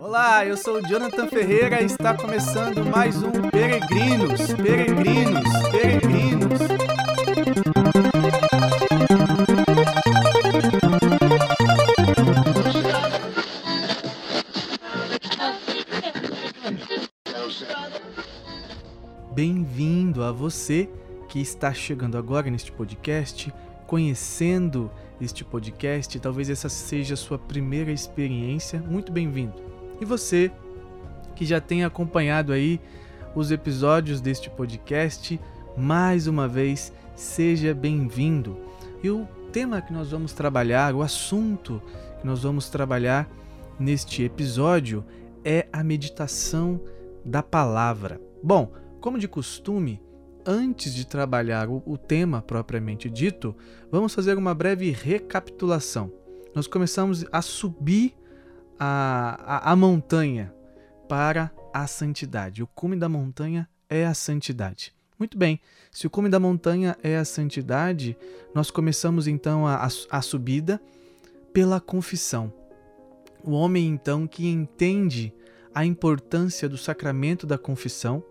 Olá, eu sou o Jonathan Ferreira e está começando mais um Peregrinos, Peregrinos, Peregrinos. Bem-vindo a você que está chegando agora neste podcast, conhecendo este podcast. Talvez essa seja a sua primeira experiência. Muito bem-vindo. E você que já tem acompanhado aí os episódios deste podcast, mais uma vez, seja bem-vindo. E o tema que nós vamos trabalhar, o assunto que nós vamos trabalhar neste episódio é a meditação da palavra. Bom, como de costume, antes de trabalhar o, tema propriamente dito, vamos fazer uma breve recapitulação. Nós começamos a subir a, a, a montanha para a santidade. O cume da montanha é a santidade. Muito bem, se o cume da montanha é a santidade, nós começamos então a, a, subida pela confissão. O homem então que entende a importância do sacramento da confissão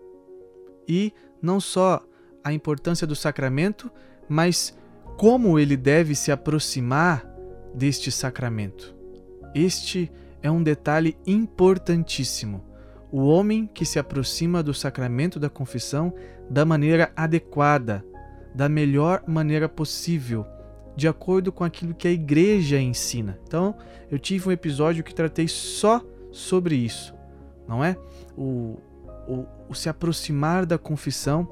e não só a importância do sacramento, mas como ele deve se aproximar deste sacramento. Este é um detalhe importantíssimo. O homem que se aproxima do sacramento da confissão da maneira adequada, da melhor maneira possível, de acordo com aquilo que a igreja ensina. Então, eu tive um episódio que tratei só sobre isso, não é? O, o, o se aproximar da confissão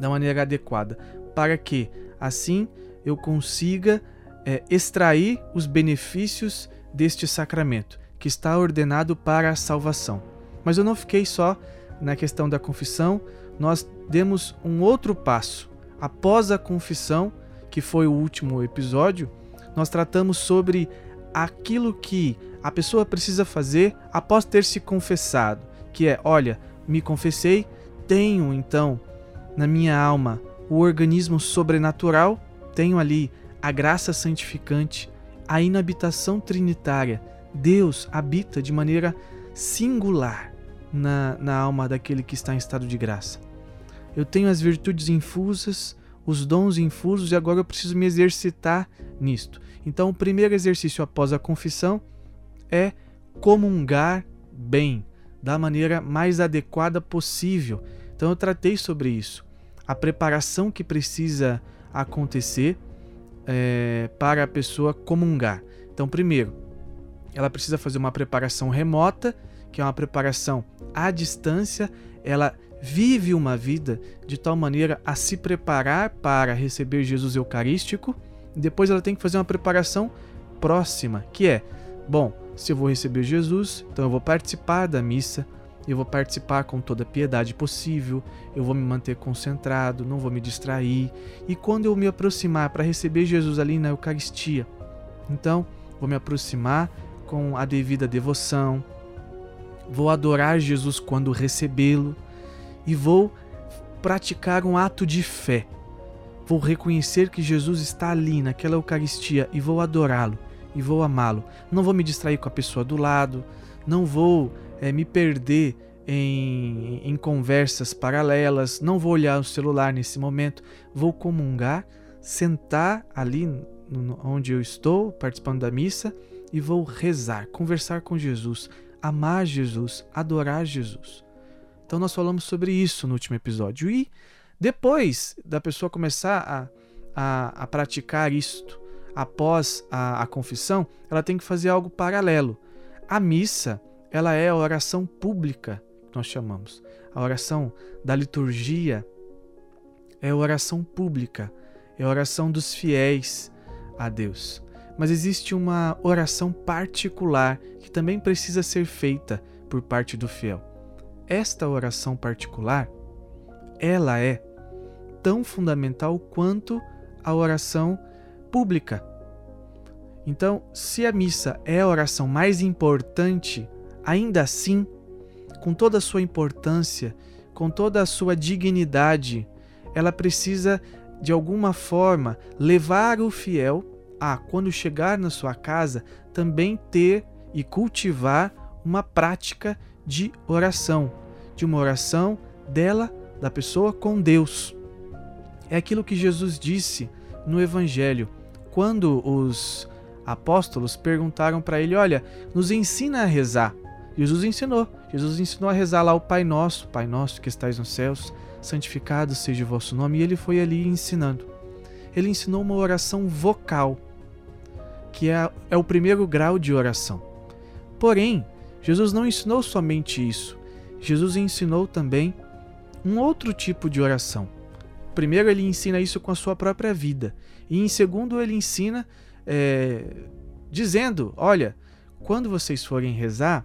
da maneira adequada, para que assim eu consiga é, extrair os benefícios deste sacramento, que está ordenado para a salvação. Mas eu não fiquei só na questão da confissão, nós demos um outro passo. Após a confissão, que foi o último episódio, nós tratamos sobre aquilo que a pessoa precisa fazer após ter se confessado, que é, olha, me confessei, tenho então na minha alma o organismo sobrenatural, tenho ali a graça santificante, a inabitação trinitária. Deus habita de maneira singular na, na alma daquele que está em estado de graça. Eu tenho as virtudes infusas, os dons infusos e agora eu preciso me exercitar nisto. Então, o primeiro exercício após a confissão é comungar bem, da maneira mais adequada possível. Então, eu tratei sobre isso a preparação que precisa acontecer é, para a pessoa comungar. Então, primeiro, ela precisa fazer uma preparação remota, que é uma preparação à distância. Ela vive uma vida de tal maneira a se preparar para receber Jesus Eucarístico. Depois, ela tem que fazer uma preparação próxima, que é: bom, se eu vou receber Jesus, então eu vou participar da missa, eu vou participar com toda a piedade possível, eu vou me manter concentrado, não vou me distrair. E quando eu me aproximar para receber Jesus ali na Eucaristia, então vou me aproximar com a devida devoção, vou adorar Jesus quando recebê-lo e vou praticar um ato de fé. Vou reconhecer que Jesus está ali naquela Eucaristia e vou adorá-lo e vou amá-lo. Não vou me distrair com a pessoa do lado, não vou é, me perder em, em conversas paralelas, não vou olhar o celular nesse momento, vou comungar, sentar ali onde eu estou, participando da missa, e vou rezar, conversar com Jesus, amar Jesus, adorar Jesus. Então nós falamos sobre isso no último episódio. E depois da pessoa começar a, a, a praticar isto, após a, a confissão, ela tem que fazer algo paralelo. A missa ela é a oração pública, que nós chamamos. A oração da liturgia é a oração pública, é a oração dos fiéis a Deus. Mas existe uma oração particular que também precisa ser feita por parte do fiel. Esta oração particular, ela é tão fundamental quanto a oração pública. Então, se a missa é a oração mais importante Ainda assim, com toda a sua importância, com toda a sua dignidade, ela precisa de alguma forma levar o fiel a, quando chegar na sua casa, também ter e cultivar uma prática de oração, de uma oração dela, da pessoa com Deus. É aquilo que Jesus disse no Evangelho, quando os apóstolos perguntaram para ele: Olha, nos ensina a rezar. Jesus ensinou. Jesus ensinou a rezar lá o Pai Nosso, Pai Nosso que estais nos céus, santificado seja o vosso nome. E ele foi ali ensinando. Ele ensinou uma oração vocal, que é, é o primeiro grau de oração. Porém, Jesus não ensinou somente isso. Jesus ensinou também um outro tipo de oração. Primeiro, ele ensina isso com a sua própria vida. E em segundo, ele ensina é, dizendo: Olha, quando vocês forem rezar,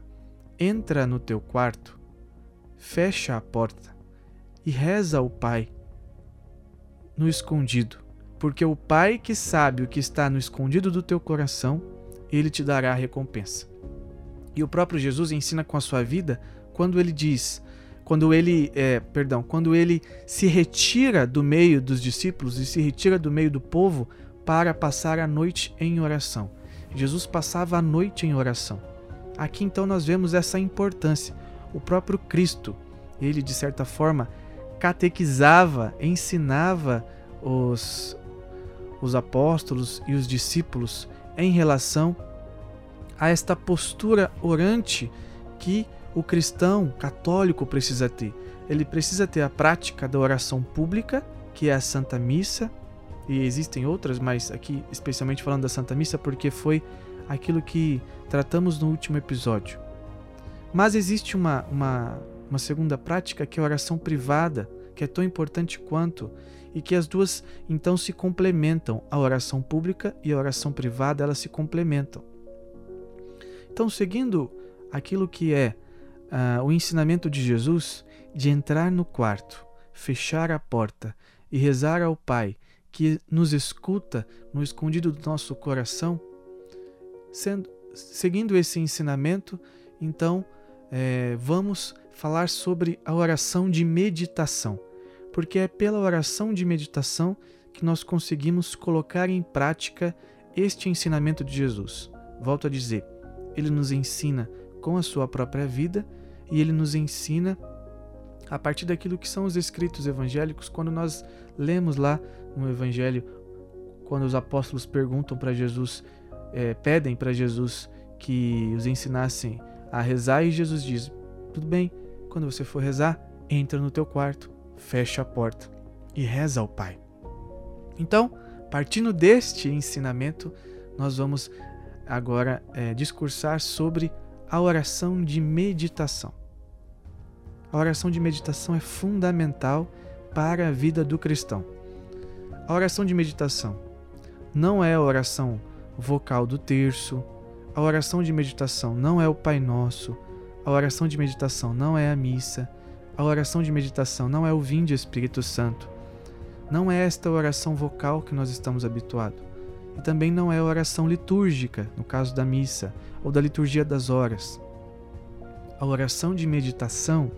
entra no teu quarto, fecha a porta e reza ao Pai no escondido, porque o Pai que sabe o que está no escondido do teu coração, ele te dará a recompensa. E o próprio Jesus ensina com a sua vida quando ele diz: quando ele, é, perdão, quando ele se retira do meio dos discípulos e se retira do meio do povo para passar a noite em oração. Jesus passava a noite em oração. Aqui então nós vemos essa importância. O próprio Cristo, ele de certa forma catequizava, ensinava os, os apóstolos e os discípulos em relação a esta postura orante que o cristão católico precisa ter. Ele precisa ter a prática da oração pública, que é a Santa Missa, e existem outras, mas aqui especialmente falando da Santa Missa, porque foi aquilo que tratamos no último episódio. Mas existe uma, uma, uma segunda prática que é a oração privada, que é tão importante quanto, e que as duas então se complementam. A oração pública e a oração privada, elas se complementam. Então, seguindo aquilo que é uh, o ensinamento de Jesus de entrar no quarto, fechar a porta e rezar ao Pai que nos escuta no escondido do nosso coração, sendo, seguindo esse ensinamento, então é, vamos falar sobre a oração de meditação, porque é pela oração de meditação que nós conseguimos colocar em prática este ensinamento de Jesus. Volto a dizer, ele nos ensina com a sua própria vida e ele nos ensina a partir daquilo que são os escritos evangélicos, quando nós lemos lá no Evangelho, quando os apóstolos perguntam para Jesus, é, pedem para Jesus que os ensinassem a rezar, e Jesus diz: Tudo bem, quando você for rezar, entra no teu quarto, fecha a porta e reza ao Pai. Então, partindo deste ensinamento, nós vamos agora é, discursar sobre a oração de meditação. A oração de meditação é fundamental para a vida do cristão. A oração de meditação não é a oração vocal do terço, a oração de meditação não é o Pai Nosso, a oração de meditação não é a missa, a oração de meditação não é o Vinde Espírito Santo. Não é esta oração vocal que nós estamos habituados. E também não é a oração litúrgica, no caso da missa, ou da liturgia das horas. A oração de meditação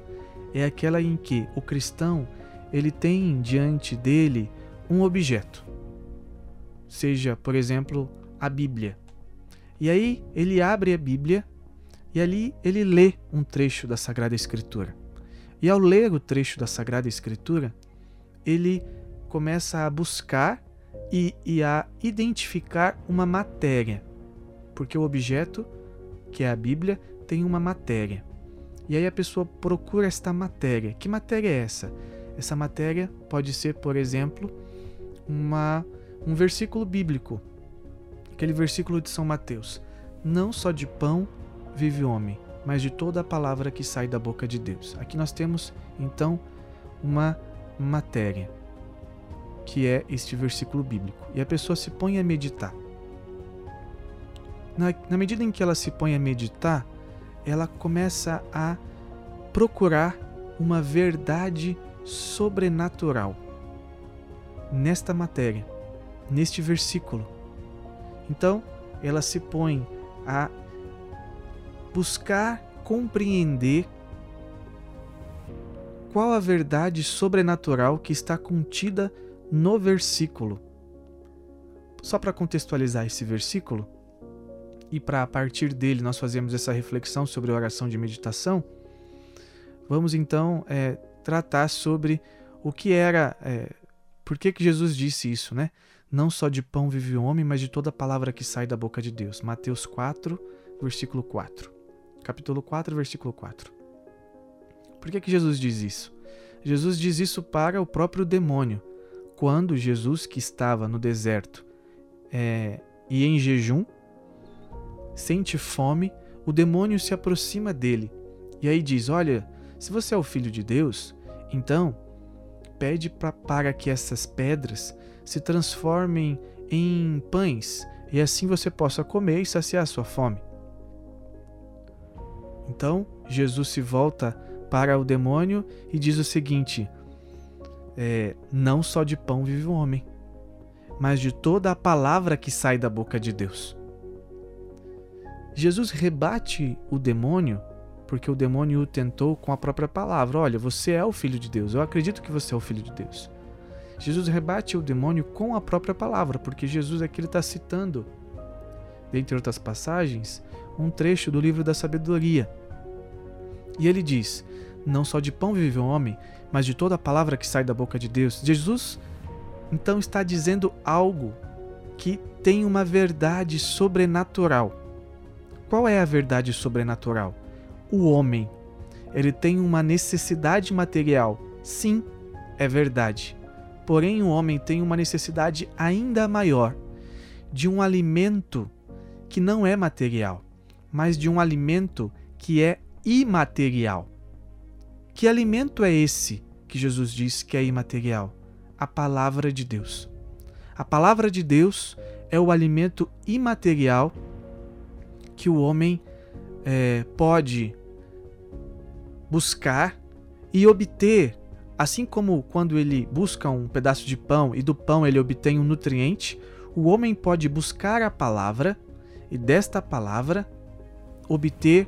é aquela em que o cristão ele tem diante dele um objeto, seja, por exemplo, a Bíblia. E aí ele abre a Bíblia e ali ele lê um trecho da Sagrada Escritura. E ao ler o trecho da Sagrada Escritura, ele começa a buscar e, e a identificar uma matéria, porque o objeto, que é a Bíblia, tem uma matéria. E aí a pessoa procura esta matéria. Que matéria é essa? Essa matéria pode ser, por exemplo, uma, um versículo bíblico. Aquele versículo de São Mateus. Não só de pão vive o homem, mas de toda a palavra que sai da boca de Deus. Aqui nós temos, então, uma matéria, que é este versículo bíblico. E a pessoa se põe a meditar. Na, na medida em que ela se põe a meditar, ela começa a procurar uma verdade sobrenatural nesta matéria, neste versículo. Então, ela se põe a buscar compreender qual a verdade sobrenatural que está contida no versículo. Só para contextualizar esse versículo, e para a partir dele nós fazemos essa reflexão sobre oração de meditação, vamos então é, tratar sobre o que era, é, por que, que Jesus disse isso, né? Não só de pão vive o homem, mas de toda palavra que sai da boca de Deus. Mateus 4, versículo 4. Capítulo 4, versículo 4. Por que, que Jesus diz isso? Jesus diz isso para o próprio demônio. Quando Jesus, que estava no deserto é, e em jejum, sente fome, o demônio se aproxima dele e aí diz: Olha, se você é o filho de Deus, então pede pra, para que essas pedras se transformem em pães e assim você possa comer e saciar sua fome. Então Jesus se volta para o demônio e diz o seguinte: é, Não só de pão vive o homem, mas de toda a palavra que sai da boca de Deus. Jesus rebate o demônio porque o demônio o tentou com a própria palavra: Olha, você é o filho de Deus, eu acredito que você é o filho de Deus. Jesus rebate o demônio com a própria palavra, porque Jesus aqui está citando, dentre outras passagens, um trecho do livro da sabedoria. E ele diz: Não só de pão vive o homem, mas de toda a palavra que sai da boca de Deus. Jesus então está dizendo algo que tem uma verdade sobrenatural qual é a verdade sobrenatural? O homem. Ele tem uma necessidade material. Sim, é verdade. Porém, o homem tem uma necessidade ainda maior de um alimento que não é material, mas de um alimento que é imaterial. Que alimento é esse que Jesus diz que é imaterial? A palavra de Deus. A palavra de Deus é o alimento imaterial que o homem é, pode buscar e obter, assim como quando ele busca um pedaço de pão e do pão ele obtém um nutriente, o homem pode buscar a palavra e desta palavra obter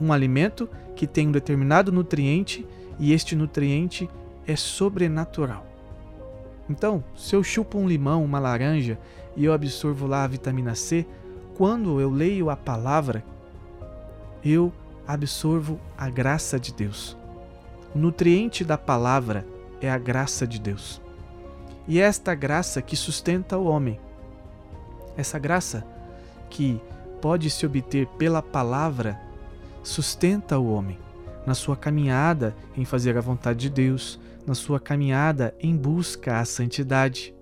um alimento que tem um determinado nutriente e este nutriente é sobrenatural. Então, se eu chupo um limão, uma laranja e eu absorvo lá a vitamina C, quando eu leio a palavra, eu absorvo a graça de Deus. O nutriente da palavra é a graça de Deus. E é esta graça que sustenta o homem. Essa graça que pode se obter pela palavra sustenta o homem na sua caminhada em fazer a vontade de Deus, na sua caminhada em busca à santidade.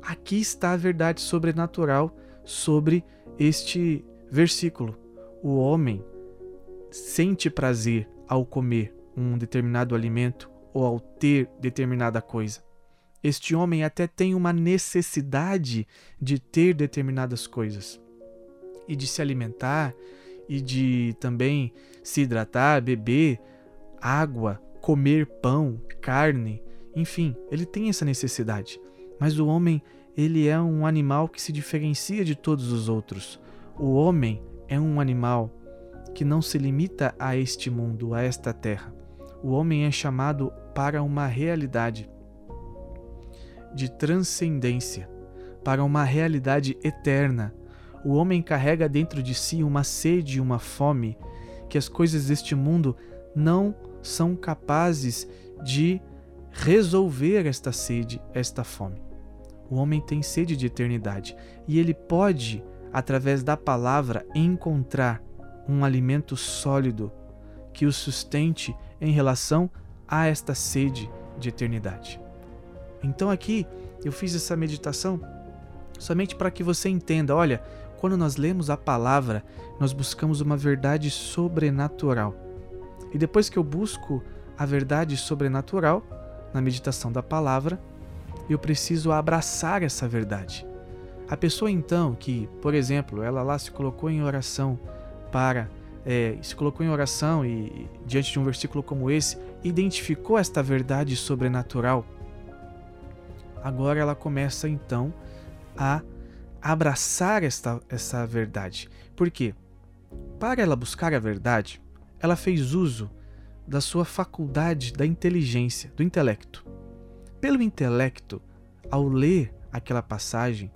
Aqui está a verdade sobrenatural sobre este versículo. O homem sente prazer ao comer um determinado alimento ou ao ter determinada coisa. Este homem até tem uma necessidade de ter determinadas coisas e de se alimentar e de também se hidratar, beber água, comer pão, carne, enfim, ele tem essa necessidade. Mas o homem ele é um animal que se diferencia de todos os outros. O homem é um animal que não se limita a este mundo, a esta terra. O homem é chamado para uma realidade de transcendência, para uma realidade eterna. O homem carrega dentro de si uma sede e uma fome que as coisas deste mundo não são capazes de resolver esta sede, esta fome. O homem tem sede de eternidade e ele pode, através da palavra, encontrar um alimento sólido que o sustente em relação a esta sede de eternidade. Então aqui eu fiz essa meditação somente para que você entenda, olha, quando nós lemos a palavra, nós buscamos uma verdade sobrenatural. E depois que eu busco a verdade sobrenatural na meditação da palavra, eu preciso abraçar essa verdade. A pessoa então que, por exemplo, ela lá se colocou em oração para, é, se colocou em oração e diante de um versículo como esse, identificou esta verdade sobrenatural, agora ela começa então a abraçar esta, essa verdade. Por quê? Para ela buscar a verdade, ela fez uso da sua faculdade da inteligência, do intelecto pelo intelecto, ao ler aquela passagem,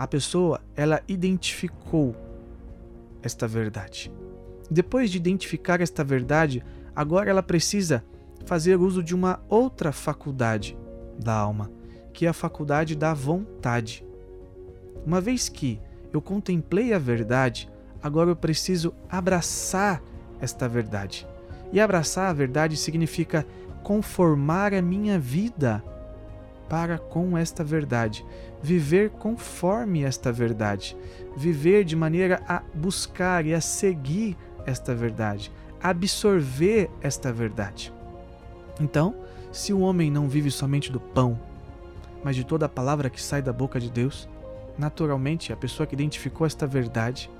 A pessoa, ela identificou esta verdade. Depois de identificar esta verdade, agora ela precisa fazer uso de uma outra faculdade da alma, que é a faculdade da vontade. Uma vez que eu contemplei a verdade, agora eu preciso abraçar esta verdade. E abraçar a verdade significa conformar a minha vida para com esta verdade, viver conforme esta verdade, viver de maneira a buscar e a seguir esta verdade, absorver esta verdade. Então, se o homem não vive somente do pão, mas de toda a palavra que sai da boca de Deus, naturalmente a pessoa que identificou esta verdade,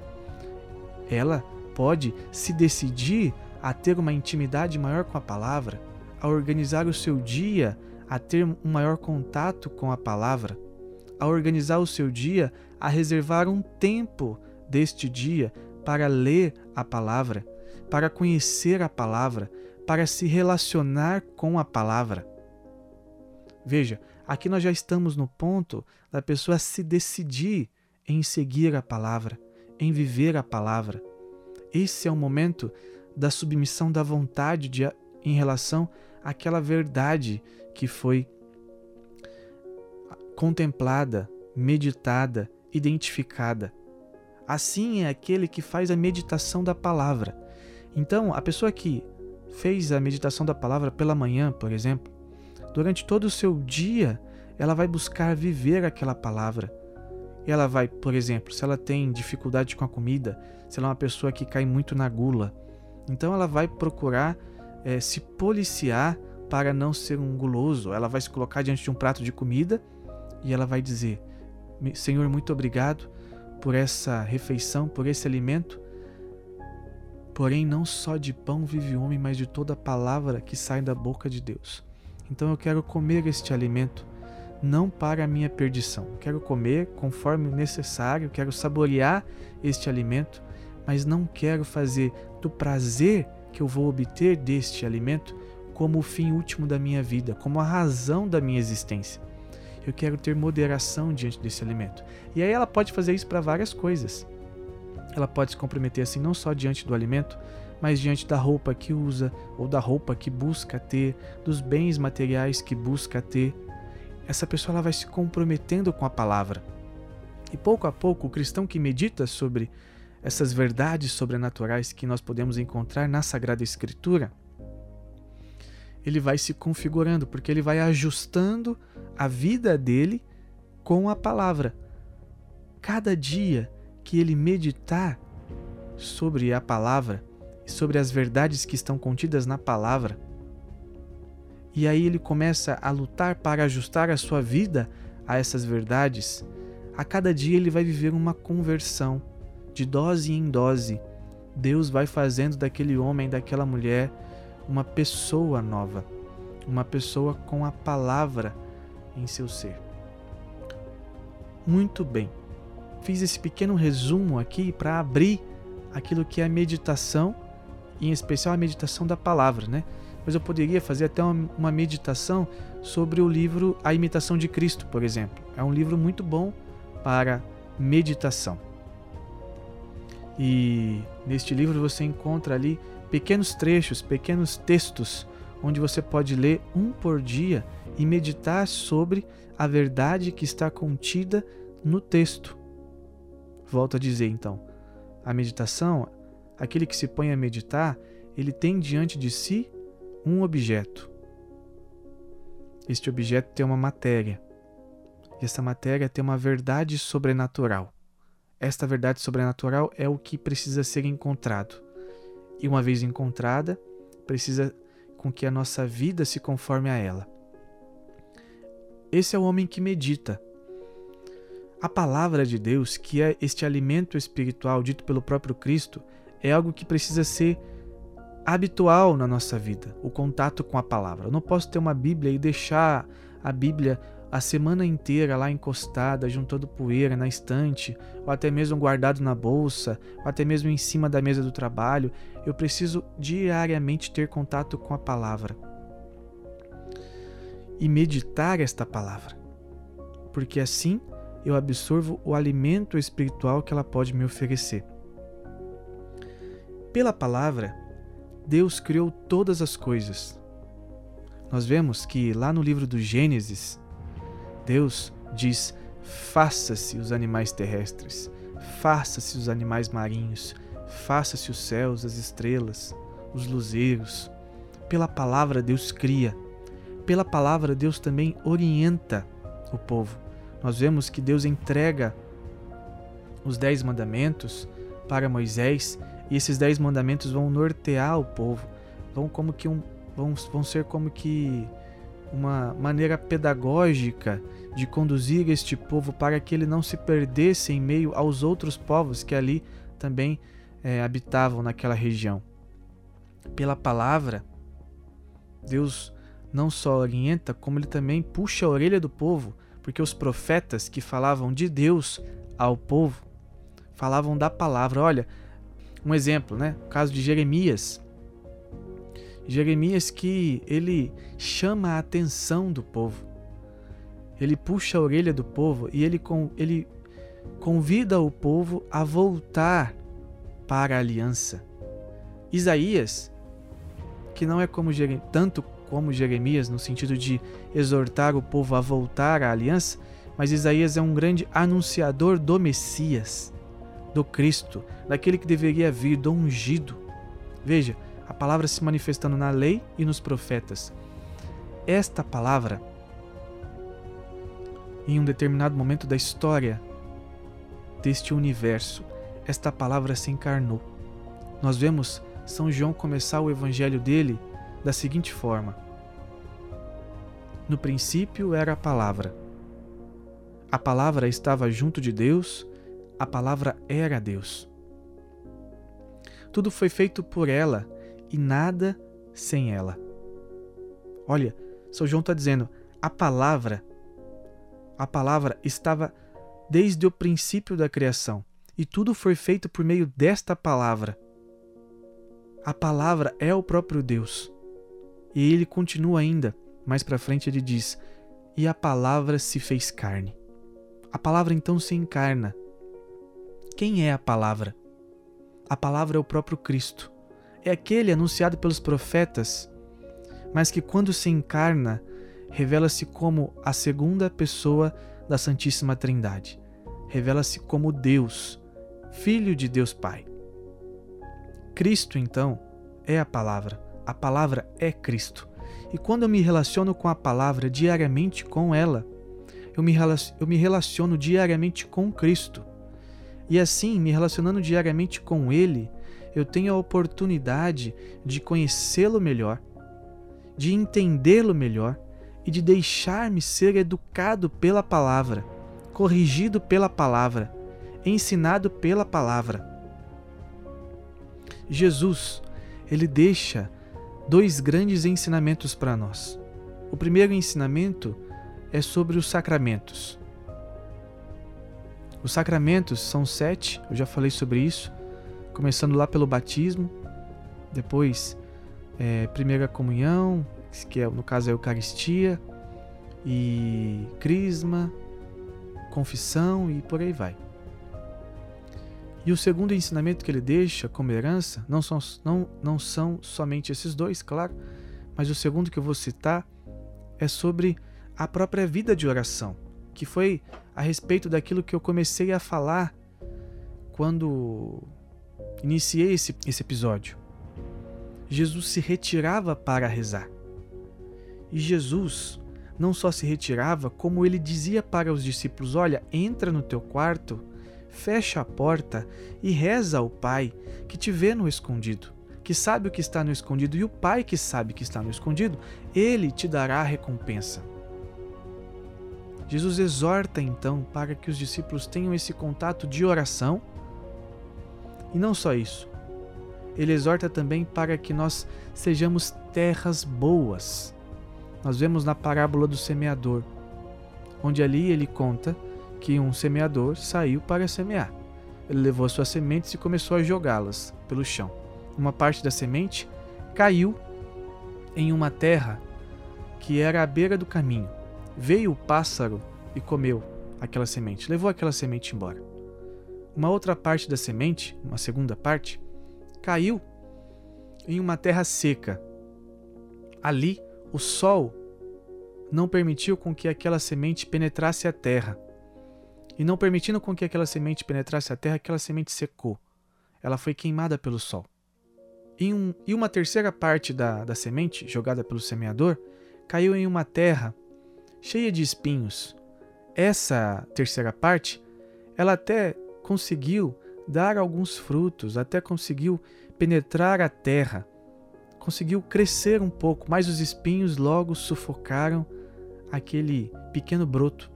ela pode se decidir a ter uma intimidade maior com a palavra, a organizar o seu dia a ter um maior contato com a palavra, a organizar o seu dia, a reservar um tempo deste dia para ler a palavra, para conhecer a palavra, para se relacionar com a palavra. Veja, aqui nós já estamos no ponto da pessoa se decidir em seguir a palavra, em viver a palavra. Esse é o momento da submissão da vontade de, em relação àquela verdade que foi contemplada, meditada, identificada. Assim é aquele que faz a meditação da palavra. Então, a pessoa que fez a meditação da palavra pela manhã, por exemplo, durante todo o seu dia, ela vai buscar viver aquela palavra. Ela vai, por exemplo, se ela tem dificuldade com a comida, se ela é uma pessoa que cai muito na gula, então ela vai procurar é, se policiar para não ser um guloso. Ela vai se colocar diante de um prato de comida e ela vai dizer: Senhor, muito obrigado por essa refeição, por esse alimento. Porém, não só de pão vive o homem, mas de toda palavra que sai da boca de Deus. Então eu quero comer este alimento, não para a minha perdição. Quero comer conforme necessário, quero saborear este alimento, mas não quero fazer do prazer que eu vou obter deste alimento como o fim último da minha vida, como a razão da minha existência. Eu quero ter moderação diante desse alimento. E aí ela pode fazer isso para várias coisas. Ela pode se comprometer assim não só diante do alimento, mas diante da roupa que usa ou da roupa que busca ter, dos bens materiais que busca ter. Essa pessoa ela vai se comprometendo com a palavra. E pouco a pouco o cristão que medita sobre essas verdades sobrenaturais que nós podemos encontrar na Sagrada Escritura, ele vai se configurando, porque ele vai ajustando a vida dele com a palavra. Cada dia que ele meditar sobre a palavra, sobre as verdades que estão contidas na palavra, e aí ele começa a lutar para ajustar a sua vida a essas verdades, a cada dia ele vai viver uma conversão, de dose em dose. Deus vai fazendo daquele homem, daquela mulher, uma pessoa nova, uma pessoa com a palavra em seu ser. Muito bem, fiz esse pequeno resumo aqui para abrir aquilo que é a meditação, em especial a meditação da palavra, né? Mas eu poderia fazer até uma, meditação sobre o livro A Imitação de Cristo, por exemplo. É um livro muito bom para meditação. E neste livro você encontra ali pequenos trechos, pequenos textos, onde você pode ler um por dia e meditar sobre a verdade que está contida no texto. Volto a dizer então, a meditação, aquele que se põe a meditar, ele tem diante de si um objeto. Este objeto tem uma matéria. E essa matéria tem uma verdade sobrenatural. Esta verdade sobrenatural é o que precisa ser encontrado e uma vez encontrada, precisa com que a nossa vida se conforme a ela. Esse é o homem que medita. A palavra de Deus, que é este alimento espiritual dito pelo próprio Cristo, é algo que precisa ser habitual na nossa vida, o contato com a palavra. Eu não posso ter uma Bíblia e deixar a Bíblia a semana inteira lá encostada, juntando poeira na estante, ou até mesmo guardado na bolsa, ou até mesmo em cima da mesa do trabalho, eu preciso diariamente ter contato com a palavra e meditar esta palavra, porque assim eu absorvo o alimento espiritual que ela pode me oferecer. Pela palavra, Deus criou todas as coisas. Nós vemos que lá no livro do Gênesis, Deus diz: faça-se os animais terrestres, faça-se os animais marinhos, faça-se os céus, as estrelas, os luzeiros. Pela palavra, Deus cria. Pela palavra, Deus também orienta o povo. Nós vemos que Deus entrega os dez mandamentos para Moisés e esses dez mandamentos vão nortear o povo, vão como que um, vão, vão ser como que uma maneira pedagógica de conduzir este povo para que ele não se perdesse em meio aos outros povos que ali também é, habitavam naquela região. Pela palavra, Deus não só orienta, como ele também puxa a orelha do povo, porque os profetas que falavam de Deus ao povo falavam da palavra. Olha, um exemplo, né? O caso de Jeremias. Jeremias que ele chama a atenção do povo. Ele puxa a orelha do povo e ele, ele convida o povo a voltar para a aliança. Isaías, que não é como tanto como Jeremias no sentido de exortar o povo a voltar à aliança, mas Isaías é um grande anunciador do Messias, do Cristo, daquele que deveria vir, do ungido. Veja, a palavra se manifestando na lei e nos profetas. Esta palavra, em um determinado momento da história deste universo, esta palavra se encarnou. Nós vemos São João começar o evangelho dele da seguinte forma: No princípio era a palavra. A palavra estava junto de Deus, a palavra era Deus. Tudo foi feito por ela e nada sem ela. Olha, São João está dizendo: a palavra, a palavra estava desde o princípio da criação e tudo foi feito por meio desta palavra. A palavra é o próprio Deus. E ele continua ainda, mais para frente ele diz: "E a palavra se fez carne". A palavra então se encarna. Quem é a palavra? A palavra é o próprio Cristo é aquele anunciado pelos profetas, mas que quando se encarna, revela-se como a segunda pessoa da Santíssima Trindade. Revela-se como Deus, Filho de Deus Pai. Cristo, então, é a palavra. A palavra é Cristo. E quando eu me relaciono com a palavra diariamente com ela, eu me, eu me relaciono diariamente com Cristo. E assim, me relacionando diariamente com Ele, eu tenho a oportunidade de conhecê-lo melhor, de entendê-lo melhor e de deixar-me ser educado pela palavra, corrigido pela palavra, ensinado pela palavra. Jesus, ele deixa dois grandes ensinamentos para nós. O primeiro ensinamento é sobre os sacramentos. Os sacramentos são sete, eu já falei sobre isso começando lá pelo batismo, depois é, primeira comunhão, que é, no caso é Eucaristia, e Crisma, confissão e por aí vai. E o segundo ensinamento que ele deixa como herança não são, não, não são somente esses dois, claro, mas o segundo que eu vou citar é sobre a própria vida de oração, que foi a respeito daquilo que eu comecei a falar quando iniciei esse, esse episódio. Jesus se retirava para rezar. E Jesus não só se retirava, como ele dizia para os discípulos: Olha, entra no teu quarto, fecha a porta e reza ao Pai que te vê no escondido, que sabe o que está no escondido, e o Pai que sabe que está no escondido, ele te dará a recompensa. Jesus exorta então para que os discípulos tenham esse contato de oração e não só isso, ele exorta também para que nós sejamos terras boas. Nós vemos na parábola do semeador, onde ali ele conta que um semeador saiu para semear. Ele levou as suas sementes e começou a jogá-las pelo chão. Uma parte da semente caiu em uma terra que era à beira do caminho. Veio o pássaro e comeu. aquela semente, levou aquela semente embora. Uma outra parte da semente, uma segunda parte, caiu em uma terra seca. Ali, o sol não permitiu com que aquela semente penetrasse a terra. E não permitindo com que aquela semente penetrasse a terra, aquela semente secou. Ela foi queimada pelo sol. E, um, e uma terceira parte da, da semente, jogada pelo semeador, caiu em uma terra cheia de espinhos. Essa terceira parte, ela até conseguiu dar alguns frutos, até conseguiu penetrar a terra, conseguiu crescer um pouco, mas os espinhos logo sufocaram aquele pequeno broto.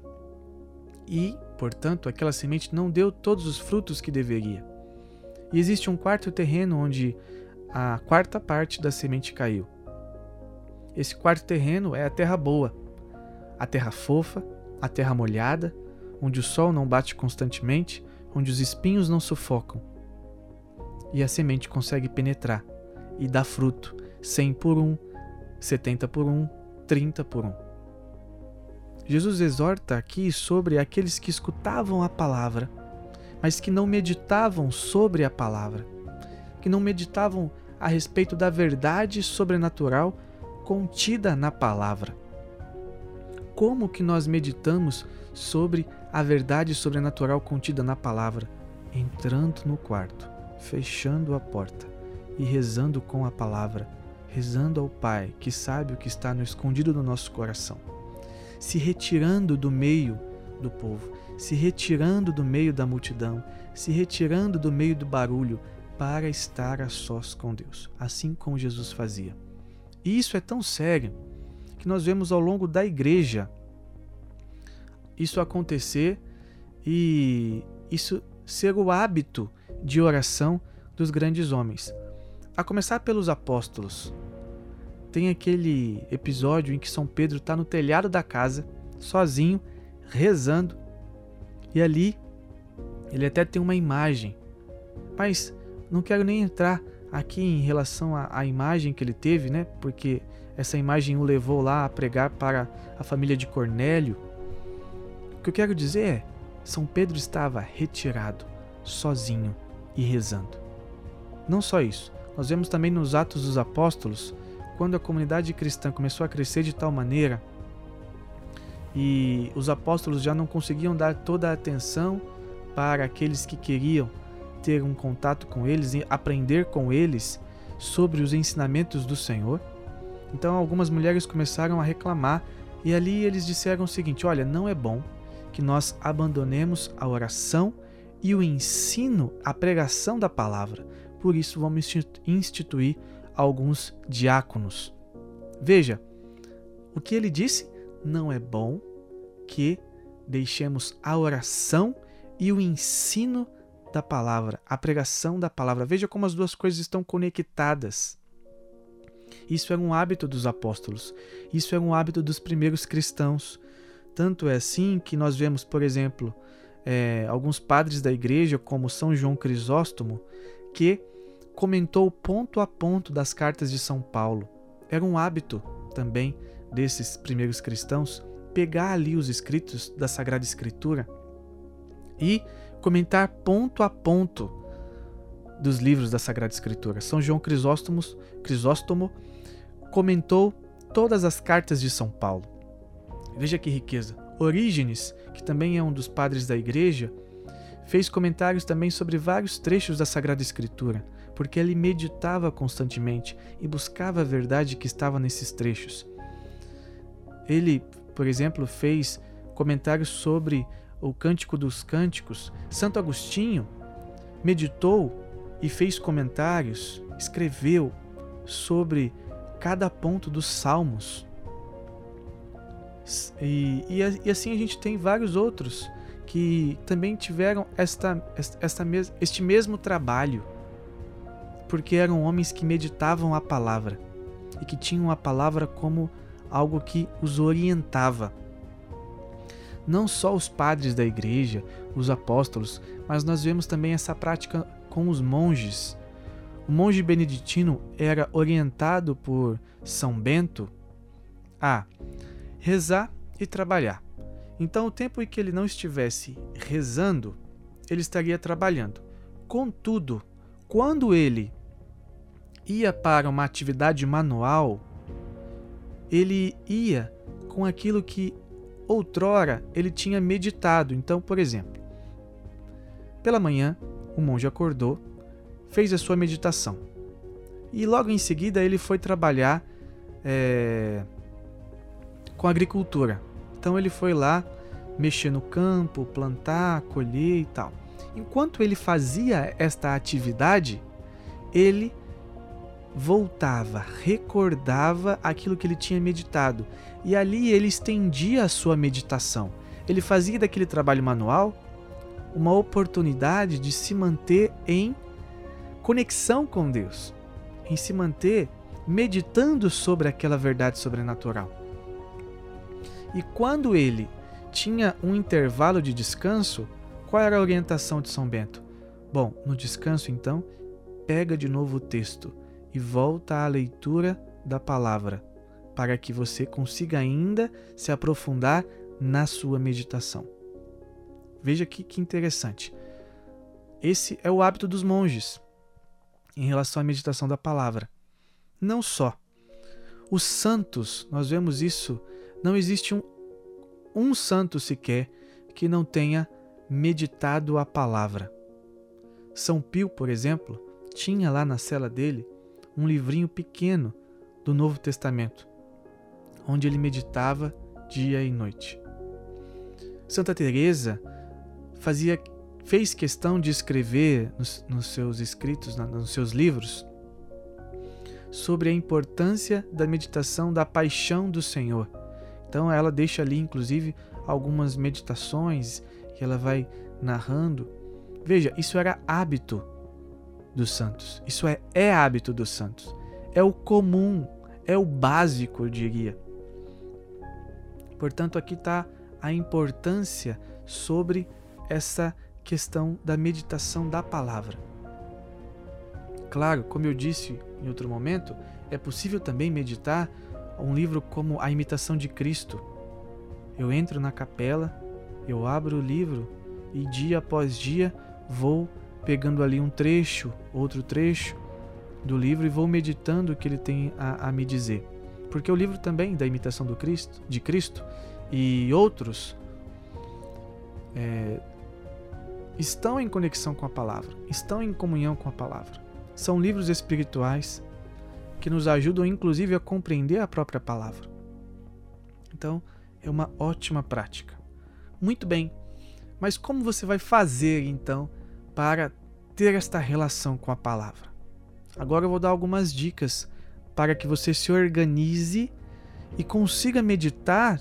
E, portanto, aquela semente não deu todos os frutos que deveria. E existe um quarto terreno onde a quarta parte da semente caiu. Esse quarto terreno é a terra boa, a terra fofa, a terra molhada, onde o sol não bate constantemente, onde os espinhos não sufocam. E a semente consegue penetrar e dar fruto, 100 por 1, 70 por 1, 30 por 1. Jesus exorta aqui sobre aqueles que escutavam a palavra, mas que não meditavam sobre a palavra, que não meditavam a respeito da verdade sobrenatural contida na palavra. Como que nós meditamos sobre a verdade sobrenatural contida na palavra? Entrando no quarto, fechando a porta e rezando com a palavra, rezando ao Pai que sabe o que está no escondido do nosso coração se retirando do meio do povo, se retirando do meio da multidão, se retirando do meio do barulho para estar a sós com Deus, assim como Jesus fazia. E isso é tão sério que nós vemos ao longo da igreja isso acontecer e isso ser o hábito de oração dos grandes homens. A começar pelos apóstolos tem aquele episódio em que São Pedro está no telhado da casa, sozinho, rezando, e ali ele até tem uma imagem. Mas não quero nem entrar aqui em relação à, imagem que ele teve, né? Porque essa imagem o levou lá a pregar para a família de Cornélio. O que eu quero dizer é: São Pedro estava retirado, sozinho e rezando. Não só isso, nós vemos também nos Atos dos Apóstolos quando a comunidade cristã começou a crescer de tal maneira e os apóstolos já não conseguiam dar toda a atenção para aqueles que queriam ter um contato com eles e aprender com eles sobre os ensinamentos do Senhor. Então algumas mulheres começaram a reclamar e ali eles disseram o seguinte: olha, não é bom que nós abandonemos a oração e o ensino, a pregação da palavra. Por isso vamos instituir alguns diáconos. Veja, o que ele disse? Não é bom que deixemos a oração e o ensino da palavra, a pregação da palavra. Veja como as duas coisas estão conectadas. Isso era um hábito dos apóstolos, isso era um hábito dos primeiros cristãos. Tanto é assim que nós vemos, por exemplo, é, alguns padres da igreja, como São João Crisóstomo, que comentou ponto a ponto das cartas de São Paulo. Era um hábito também desses primeiros cristãos pegar ali os escritos da Sagrada Escritura e comentar ponto a ponto dos livros da Sagrada Escritura. São João Crisóstomo, Crisóstomo comentou todas as cartas de São Paulo. Veja que riqueza. Orígenes, que também é um dos padres da igreja, fez comentários também sobre vários trechos da Sagrada Escritura porque ele meditava constantemente e buscava a verdade que estava nesses trechos. Ele, por exemplo, fez comentários sobre o Cântico dos Cânticos. Santo Agostinho meditou e fez comentários, escreveu sobre cada ponto dos Salmos. E, e, e, assim a gente tem vários outros que também tiveram esta, esta, esta este mesmo trabalho porque eram homens que meditavam a palavra e que tinham a palavra como algo que os orientava. Não só os padres da igreja, os apóstolos, mas nós vemos também essa prática com os monges. O monge beneditino era orientado por São Bento a rezar e trabalhar. Então, o tempo em que ele não estivesse rezando, ele estaria trabalhando. Contudo, quando ele ia para uma atividade manual, ele ia com aquilo que outrora ele tinha meditado. Então, por exemplo, pela manhã, o monge acordou, fez a sua meditação e logo em seguida ele foi trabalhar é, com agricultura. Então ele foi lá mexer no campo, plantar, colher e tal. Enquanto ele fazia esta atividade, ele voltava, recordava aquilo que ele tinha meditado e ali ele estendia a sua meditação. Ele fazia daquele trabalho manual uma oportunidade de se manter em conexão com Deus, em se manter meditando sobre aquela verdade sobrenatural. E quando ele tinha um intervalo de descanso, qual era a orientação de São Bento? Bom, no descanso então, pega de novo o texto e volta à leitura da palavra, para que você consiga ainda se aprofundar na sua meditação. Veja que, que interessante. Esse é o hábito dos monges em relação à meditação da palavra. Não só. Os santos, nós vemos isso, não existe um, um santo sequer que não tenha meditado a palavra. São Pio, por exemplo, tinha lá na cela dele um livrinho pequeno do Novo Testamento, onde ele meditava dia e noite. Santa Teresa fazia fez questão de escrever nos, nos seus escritos, nos seus livros, sobre a importância da meditação da paixão do Senhor. Então ela deixa ali, inclusive, algumas meditações que ela vai narrando. Veja, isso era hábito dos santos. Isso é, é hábito dos santos. É o comum, é o básico, eu diria. Portanto, aqui está a importância sobre essa questão da meditação da palavra. Claro, como eu disse em outro momento, é possível também meditar um livro como A Imitação de Cristo. Eu entro na capela, eu abro o livro e dia após dia vou pegando ali um trecho, outro trecho do livro e vou meditando o que ele tem a, a me dizer. Porque o livro também da imitação do Cristo, de Cristo e outros é, estão em conexão com a palavra, estão em comunhão com a palavra. São livros espirituais que nos ajudam inclusive a compreender a própria palavra. Então, é uma ótima prática. Muito bem, mas como você vai fazer então para ter esta relação com a palavra. Agora eu vou dar algumas dicas para que você se organize e consiga meditar,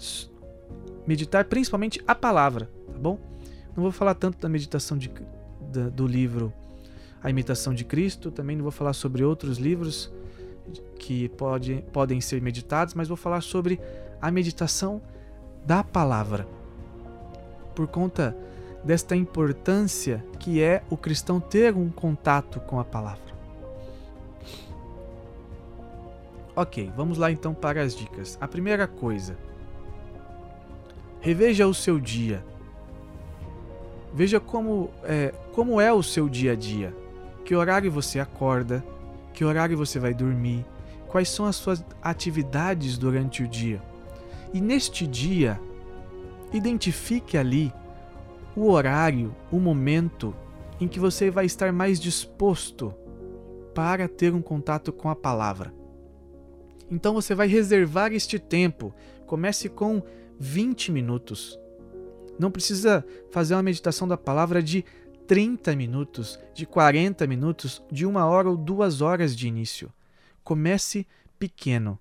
meditar principalmente a palavra, tá bom? Não vou falar tanto da meditação de, da, do livro A Imitação de Cristo, também não vou falar sobre outros livros que pode, podem ser meditados, mas vou falar sobre a meditação da palavra. Por conta desta importância que é o cristão ter um contato com a palavra. Ok, vamos lá então para as dicas. A primeira coisa: reveja o seu dia. Veja como é, como é o seu dia a dia. Que horário você acorda, que horário você vai dormir, quais são as suas atividades durante o dia. E neste dia, identifique ali o horário, o momento em que você vai estar mais disposto para ter um contato com a palavra. Então você vai reservar este tempo. Comece com 20 minutos. Não precisa fazer uma meditação da palavra de 30 minutos, de 40 minutos, de uma hora ou duas horas de início. Comece pequeno.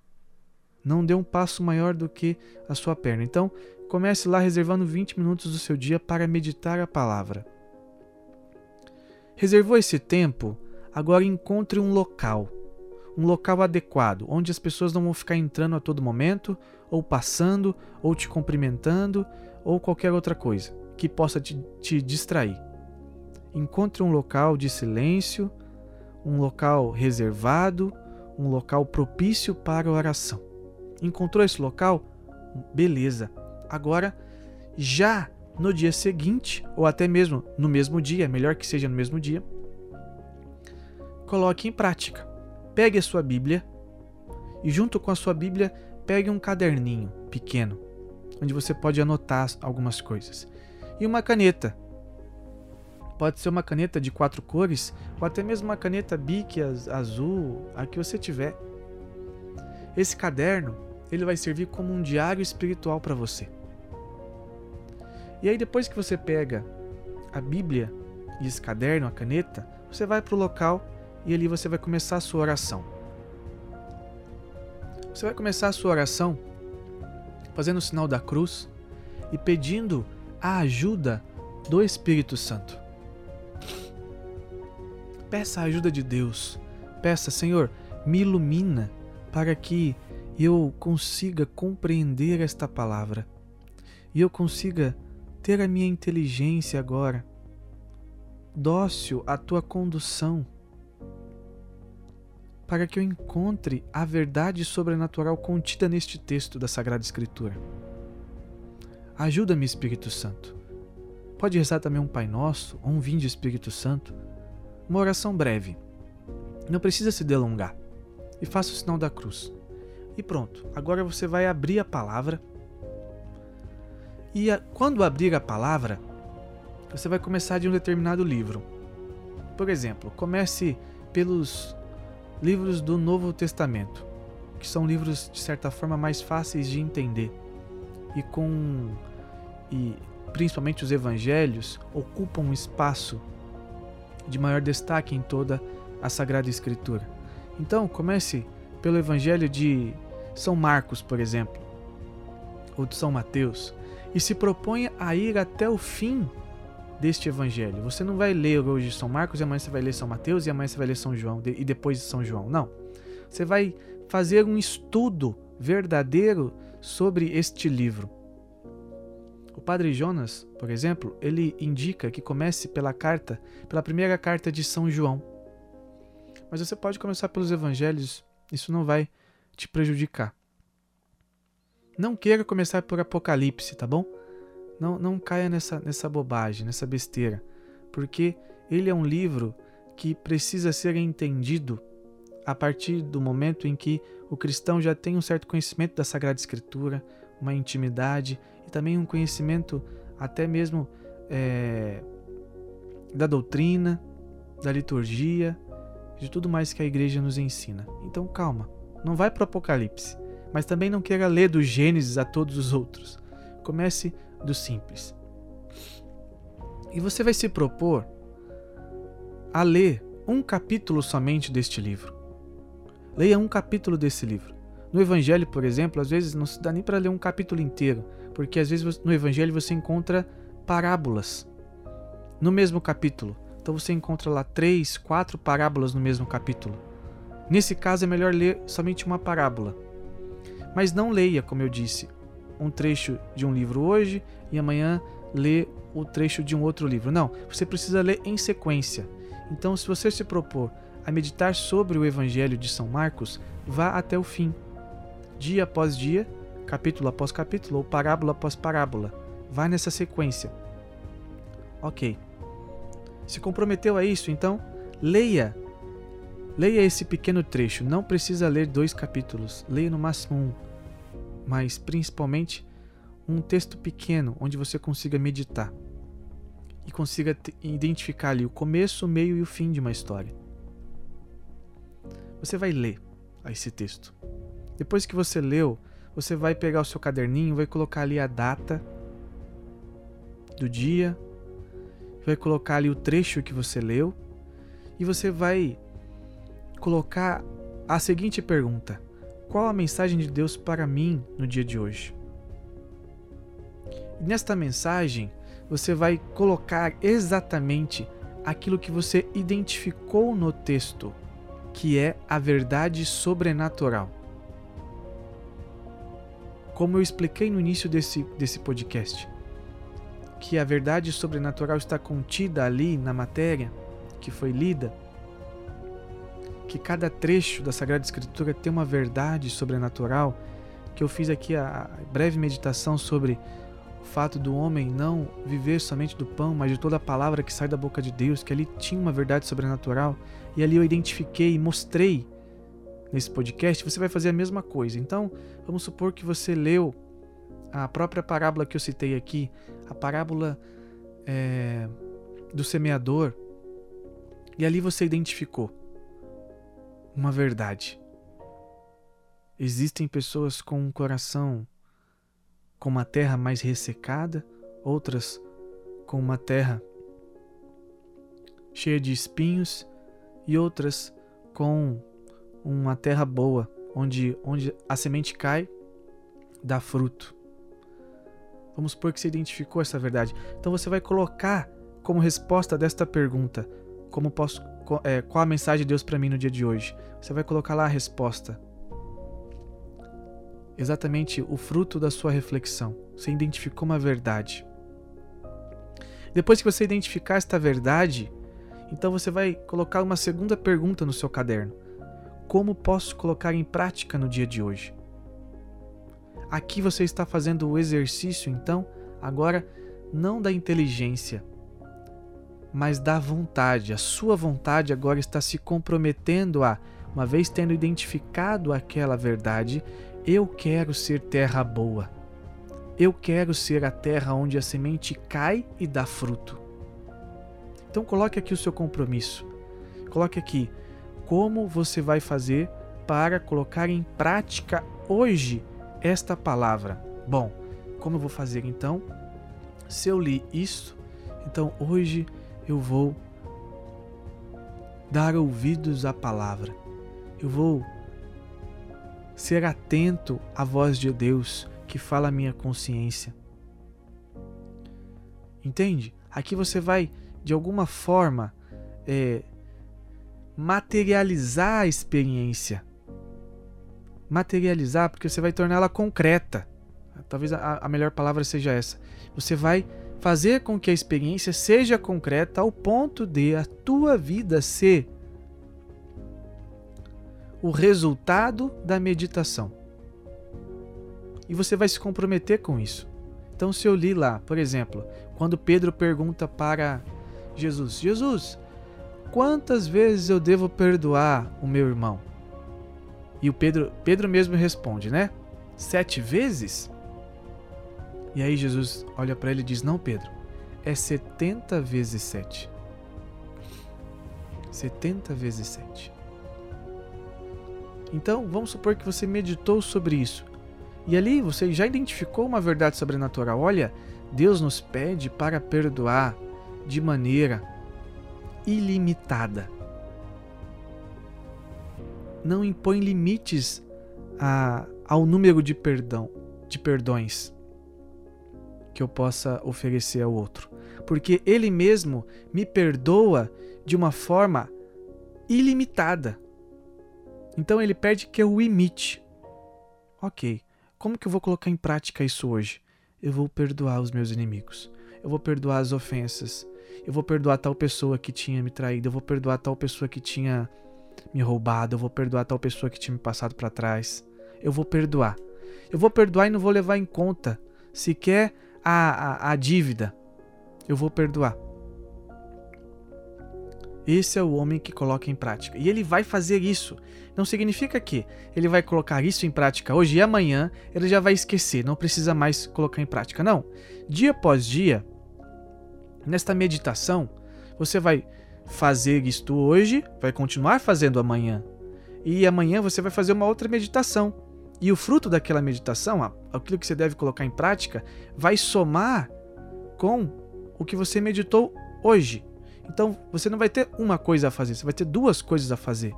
Não dê um passo maior do que a sua perna. Então, Comece lá reservando 20 minutos do seu dia para meditar a palavra. Reservou esse tempo? Agora encontre um local, um local adequado, onde as pessoas não vão ficar entrando a todo momento, ou passando, ou te cumprimentando, ou qualquer outra coisa que possa te, te distrair. Encontre um local de silêncio, um local reservado, um local propício para oração. Encontrou esse local? Beleza. Agora já no dia seguinte, ou até mesmo no mesmo dia, melhor que seja no mesmo dia, coloque em prática. Pegue a sua Bíblia e, junto com a sua Bíblia, pegue um caderninho pequeno, onde você pode anotar algumas coisas, e uma caneta. Pode ser uma caneta de quatro cores, ou até mesmo uma caneta Bic azul, a que você tiver. Esse caderno, ele vai servir como um diário espiritual para você. E aí depois que você pega a Bíblia e esse caderno, a caneta, você vai para o local e ali você vai começar a sua oração. Você vai começar a sua oração fazendo o sinal da cruz e pedindo a ajuda do Espírito Santo. Peça a ajuda de Deus. Peça, Senhor, me ilumina para que eu consiga compreender esta palavra e eu consiga ter a minha inteligência agora dócil à tua condução para que eu encontre a verdade sobrenatural contida neste texto da Sagrada Escritura. Ajuda-me, Espírito Santo. Pode rezar também um Pai Nosso ou um Vinde Espírito Santo. Uma oração breve. Não precisa se delongar. E faça o sinal da cruz. E pronto, agora você vai abrir a palavra. E a, quando abrir a palavra, você vai começar de um determinado livro. Por exemplo, comece pelos livros do Novo Testamento, que são livros de certa forma mais fáceis de entender e com e principalmente os evangelhos ocupam um espaço de maior destaque em toda a Sagrada Escritura. Então, comece pelo evangelho de São Marcos, por exemplo, ou de São Mateus, e se proponha a ir até o fim deste evangelho. Você não vai ler hoje São Marcos e amanhã você vai ler São Mateus e amanhã você vai ler São João e depois São João. Não. Você vai fazer um estudo verdadeiro sobre este livro. O Padre Jonas, por exemplo, ele indica que comece pela carta, pela primeira carta de São João. Mas você pode começar pelos evangelhos, isso não vai te prejudicar. Não queira começar por Apocalipse, tá bom? Não, não caia nessa, nessa bobagem, nessa besteira, porque ele é um livro que precisa ser entendido a partir do momento em que o cristão já tem um certo conhecimento da Sagrada Escritura, uma intimidade e também um conhecimento até mesmo é, da doutrina, da liturgia, de tudo mais que a igreja nos ensina. Então calma, não vai para o Apocalipse, mas também não queira ler do Gênesis a todos os outros. Comece do simples. E você vai se propor a ler um capítulo somente deste livro. Leia um capítulo desse livro. No Evangelho, por exemplo, às vezes não se dá nem para ler um capítulo inteiro, porque às vezes no Evangelho você encontra parábolas no mesmo capítulo. Então você encontra lá três, quatro parábolas no mesmo capítulo. Nesse caso é melhor ler somente uma parábola. Mas não leia, como eu disse, um trecho de um livro hoje e amanhã ler o trecho de um outro livro. Não, você precisa ler em sequência. Então, se você se propor a meditar sobre o Evangelho de São Marcos, vá até o fim. Dia após dia, capítulo após capítulo ou parábola após parábola. Vá nessa sequência. Ok. Se comprometeu a isso, então leia. Leia esse pequeno trecho. Não precisa ler dois capítulos. Leia no máximo um mas principalmente um texto pequeno onde você consiga meditar e consiga identificar ali o começo, o meio e o fim de uma história. Você vai ler esse texto. Depois que você leu, você vai pegar o seu caderninho, vai colocar ali a data do dia, vai colocar ali o trecho que você leu e você vai colocar a seguinte pergunta: qual a mensagem de Deus para mim no dia de hoje? Nesta mensagem, você vai colocar exatamente aquilo que você identificou no texto, que é a verdade sobrenatural. Como eu expliquei no início desse, desse podcast, que a verdade sobrenatural está contida ali na matéria que foi lida, que cada trecho da Sagrada Escritura tem uma verdade sobrenatural, que eu fiz aqui a breve meditação sobre o fato do homem não viver somente do pão, mas de toda a palavra que sai da boca de Deus, que ali tinha uma verdade sobrenatural, e ali eu identifiquei e mostrei nesse podcast, você vai fazer a mesma coisa. Então, vamos supor que você leu a própria parábola que eu citei aqui, a parábola é, do semeador, e ali você identificou uma verdade. Existem pessoas com um coração com uma terra mais ressecada, outras com uma terra cheia de espinhos e outras com uma terra boa, onde, onde a semente cai, dá fruto. Vamos supor que você identificou essa verdade. Então você vai colocar como resposta desta pergunta, como posso, é, qual a mensagem de Deus para mim no dia de hoje? Você vai colocar lá a resposta exatamente o fruto da sua reflexão. Você identificou uma verdade. Depois que você identificar esta verdade, então você vai colocar uma segunda pergunta no seu caderno: Como posso colocar em prática no dia de hoje? Aqui você está fazendo o exercício, então, agora não da inteligência, mas da vontade. A sua vontade agora está se comprometendo a, uma vez tendo identificado aquela verdade, eu quero ser terra boa. Eu quero ser a terra onde a semente cai e dá fruto. Então coloque aqui o seu compromisso. Coloque aqui como você vai fazer para colocar em prática hoje esta palavra. Bom, como eu vou fazer então? Se eu li isso, então hoje eu vou dar ouvidos à palavra. Eu vou ser atento à voz de Deus que fala a minha consciência. Entende? Aqui você vai, de alguma forma, é, materializar a experiência. Materializar, porque você vai torná-la concreta. Talvez a, a melhor palavra seja essa. Você vai fazer com que a experiência seja concreta ao ponto de a tua vida ser o resultado da meditação. E você vai se comprometer com isso. Então, se eu li lá, por exemplo, quando Pedro pergunta para Jesus: Jesus, quantas vezes eu devo perdoar o meu irmão? E o Pedro, Pedro mesmo responde, né? Sete vezes? E aí Jesus olha para ele e diz: Não, Pedro, é setenta vezes sete. Setenta vezes sete. Então, vamos supor que você meditou sobre isso. E ali você já identificou uma verdade sobrenatural. Olha, Deus nos pede para perdoar de maneira ilimitada. Não impõe limites a, ao número de perdão, de perdões que eu possa oferecer ao outro, porque ele mesmo me perdoa de uma forma ilimitada. Então ele pede que eu o imite. Ok, como que eu vou colocar em prática isso hoje? Eu vou perdoar os meus inimigos. Eu vou perdoar as ofensas. Eu vou perdoar tal pessoa que tinha me traído. Eu vou perdoar tal pessoa que tinha me roubado. Eu vou perdoar tal pessoa que tinha me passado para trás. Eu vou perdoar. Eu vou perdoar e não vou levar em conta sequer a, a, a dívida. Eu vou perdoar. Esse é o homem que coloca em prática. E ele vai fazer isso. Não significa que ele vai colocar isso em prática hoje e amanhã ele já vai esquecer, não precisa mais colocar em prática. Não. Dia após dia, nesta meditação, você vai fazer isto hoje, vai continuar fazendo amanhã. E amanhã você vai fazer uma outra meditação. E o fruto daquela meditação, aquilo que você deve colocar em prática, vai somar com o que você meditou hoje. Então você não vai ter uma coisa a fazer, você vai ter duas coisas a fazer.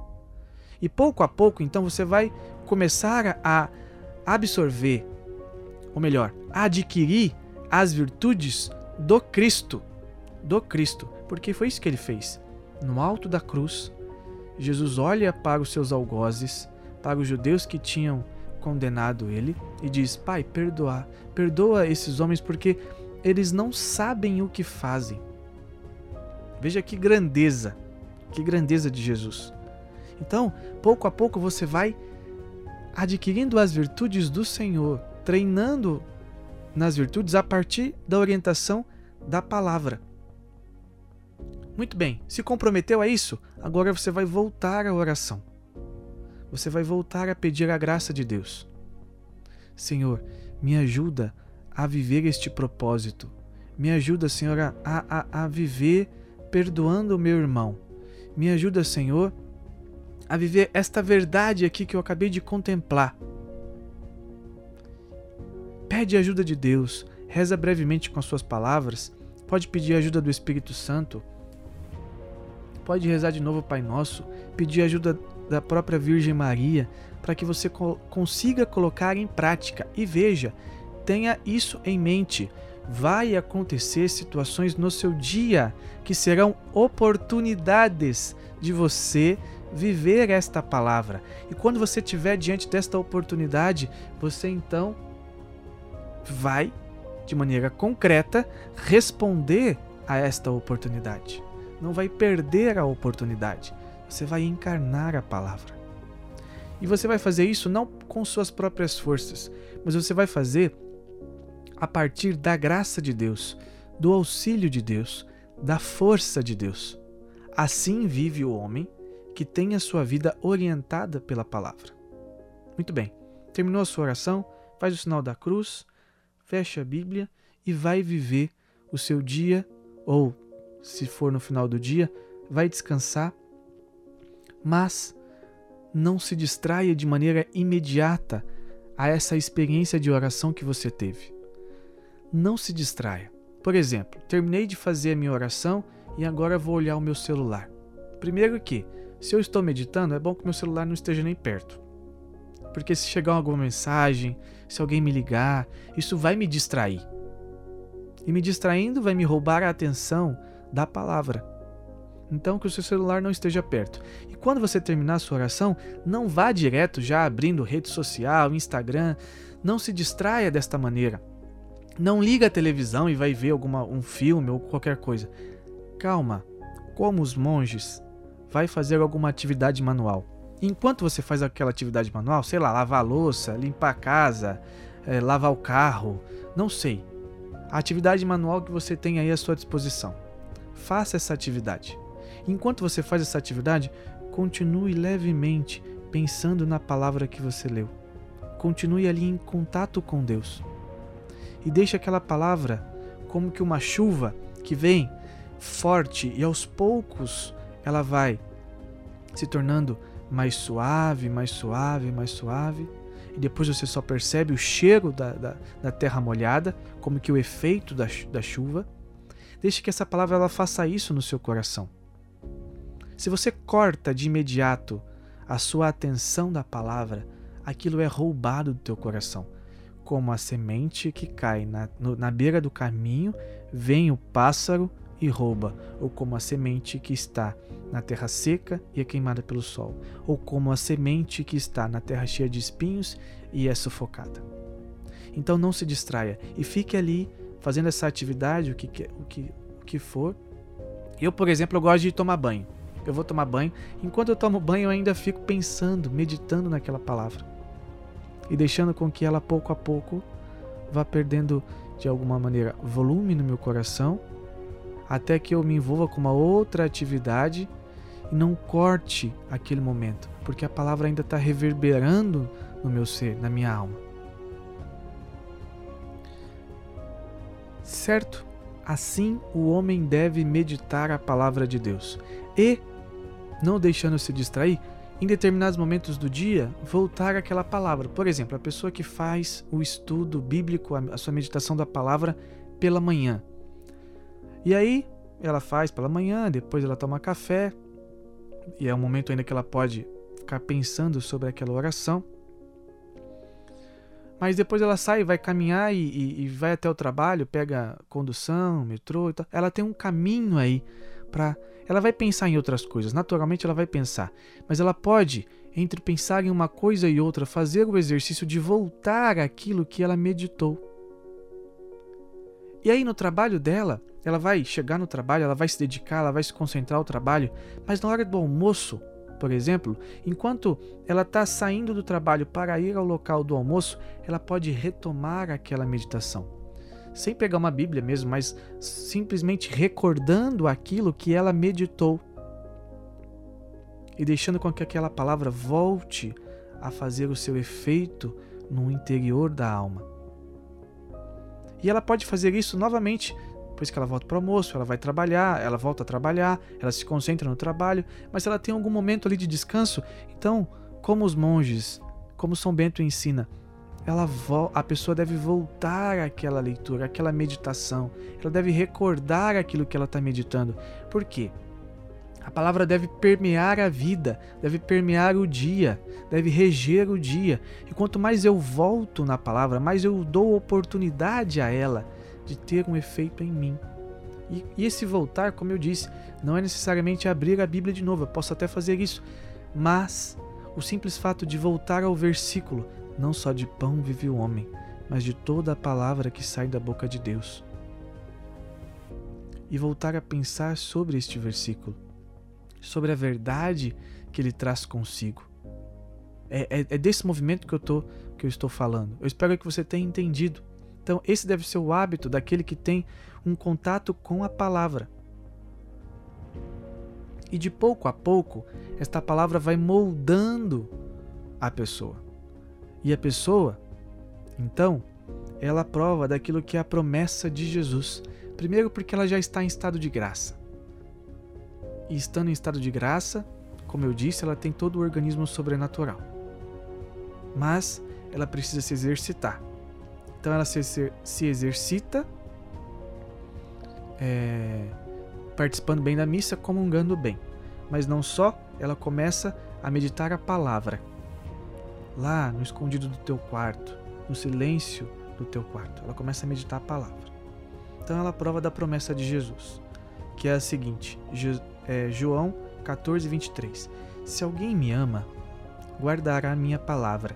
E pouco a pouco, então você vai começar a absorver, ou melhor, adquirir as virtudes do Cristo, do Cristo, porque foi isso que ele fez. No alto da cruz, Jesus olha para os seus algozes, para os judeus que tinham condenado ele e diz: Pai, perdoa, perdoa esses homens porque eles não sabem o que fazem. Veja que grandeza, que grandeza de Jesus. Então, pouco a pouco você vai adquirindo as virtudes do Senhor, treinando nas virtudes a partir da orientação da palavra. Muito bem, se comprometeu a isso, agora você vai voltar à oração. Você vai voltar a pedir a graça de Deus. Senhor, me ajuda a viver este propósito. Me ajuda, Senhor, a, a, a viver perdoando o meu irmão. Me ajuda, Senhor, a viver esta verdade aqui que eu acabei de contemplar. Pede ajuda de Deus, reza brevemente com as suas palavras, pode pedir ajuda do Espírito Santo, pode rezar de novo o Pai Nosso, pedir ajuda da própria Virgem Maria, para que você consiga colocar em prática. E veja, tenha isso em mente. Vai acontecer situações no seu dia que serão oportunidades de você viver esta palavra. E quando você estiver diante desta oportunidade, você então vai, de maneira concreta, responder a esta oportunidade. Não vai perder a oportunidade. Você vai encarnar a palavra. E você vai fazer isso não com suas próprias forças, mas você vai fazer a partir da graça de Deus, do auxílio de Deus, da força de Deus. Assim vive o homem que tem a sua vida orientada pela palavra. Muito bem, terminou a sua oração, faz o sinal da cruz, fecha a Bíblia e vai viver o seu dia, ou se for no final do dia, vai descansar, mas não se distraia de maneira imediata a essa experiência de oração que você teve. Não se distraia. Por exemplo, terminei de fazer a minha oração e agora vou olhar o meu celular. Primeiro que, se eu estou meditando, é bom que meu celular não esteja nem perto. Porque se chegar alguma mensagem, se alguém me ligar, isso vai me distrair. E me distraindo vai me roubar a atenção da palavra. Então que o seu celular não esteja perto. Quando você terminar a sua oração, não vá direto já abrindo rede social, Instagram, não se distraia desta maneira. Não liga a televisão e vai ver alguma um filme ou qualquer coisa. Calma, como os monges, vai fazer alguma atividade manual. Enquanto você faz aquela atividade manual, sei lá, lavar a louça, limpar a casa, é, lavar o carro, não sei. A atividade manual que você tem aí à sua disposição. Faça essa atividade. Enquanto você faz essa atividade, continue levemente pensando na palavra que você leu. Continue ali em contato com Deus. E deixe aquela palavra como que uma chuva que vem forte e aos poucos ela vai se tornando mais suave, mais suave, mais suave. E depois você só percebe o cheiro da, da, da terra molhada, como que o efeito da, da chuva. Deixe que essa palavra ela faça isso no seu coração. Se você corta de imediato a sua atenção da palavra, aquilo é roubado do teu coração. Como a semente que cai na, no, na beira do caminho, vem o pássaro e rouba, ou como a semente que está na terra seca e é queimada pelo sol, ou como a semente que está na terra cheia de espinhos e é sufocada. Então não se distraia e fique ali fazendo essa atividade, o que, o que, o que for. Eu, por exemplo, eu gosto de tomar banho. Eu vou tomar banho. Enquanto eu tomo banho, eu ainda fico pensando, meditando naquela palavra. E deixando com que ela, pouco a pouco, vá perdendo, de alguma maneira, volume no meu coração até que eu me envolva com uma outra atividade e não corte aquele momento, porque a palavra ainda está reverberando no meu ser, na minha alma. Certo? Assim o homem deve meditar a palavra de Deus e, não deixando se distrair, em determinados momentos do dia, voltar àquela palavra. Por exemplo, a pessoa que faz o estudo bíblico, a sua meditação da palavra pela manhã. E aí ela faz pela manhã, depois ela toma café, e é um momento ainda que ela pode ficar pensando sobre aquela oração. Mas depois ela sai, vai caminhar e, e, e vai até o trabalho, pega condução, metrô e tal. Ela tem um caminho aí para. Ela vai pensar em outras coisas, naturalmente ela vai pensar. Mas ela pode, entre pensar em uma coisa e outra, fazer o exercício de voltar àquilo que ela meditou. E aí no trabalho dela, ela vai chegar no trabalho, ela vai se dedicar, ela vai se concentrar ao trabalho, mas na hora do almoço, por exemplo, enquanto ela está saindo do trabalho para ir ao local do almoço, ela pode retomar aquela meditação. Sem pegar uma Bíblia mesmo, mas simplesmente recordando aquilo que ela meditou e deixando com que aquela palavra volte a fazer o seu efeito no interior da alma. E ela pode fazer isso novamente depois que ela volta para o almoço, ela vai trabalhar, ela volta a trabalhar, ela se concentra no trabalho, mas ela tem algum momento ali de descanso. Então, como os monges, como São Bento ensina, ela a pessoa deve voltar àquela leitura, àquela meditação. Ela deve recordar aquilo que ela está meditando. Por quê? A palavra deve permear a vida, deve permear o dia, deve reger o dia. E quanto mais eu volto na palavra, mais eu dou oportunidade a ela de ter um efeito em mim. E, e esse voltar, como eu disse, não é necessariamente abrir a Bíblia de novo, eu posso até fazer isso, mas o simples fato de voltar ao versículo, não só de pão vive o homem, mas de toda a palavra que sai da boca de Deus. E voltar a pensar sobre este versículo, sobre a verdade que ele traz consigo. É, é, é desse movimento que eu, tô, que eu estou falando. Eu espero que você tenha entendido. Então, esse deve ser o hábito daquele que tem um contato com a palavra. E de pouco a pouco, esta palavra vai moldando a pessoa. E a pessoa, então, ela prova daquilo que é a promessa de Jesus. Primeiro, porque ela já está em estado de graça. E estando em estado de graça, como eu disse, ela tem todo o organismo sobrenatural. Mas ela precisa se exercitar. Então ela se, se exercita é, participando bem da missa, comungando bem. Mas não só, ela começa a meditar a palavra. Lá no escondido do teu quarto, no silêncio do teu quarto, ela começa a meditar a palavra. Então ela prova da promessa de Jesus, que é a seguinte: é, João 14, 23. Se alguém me ama, guardará a minha palavra.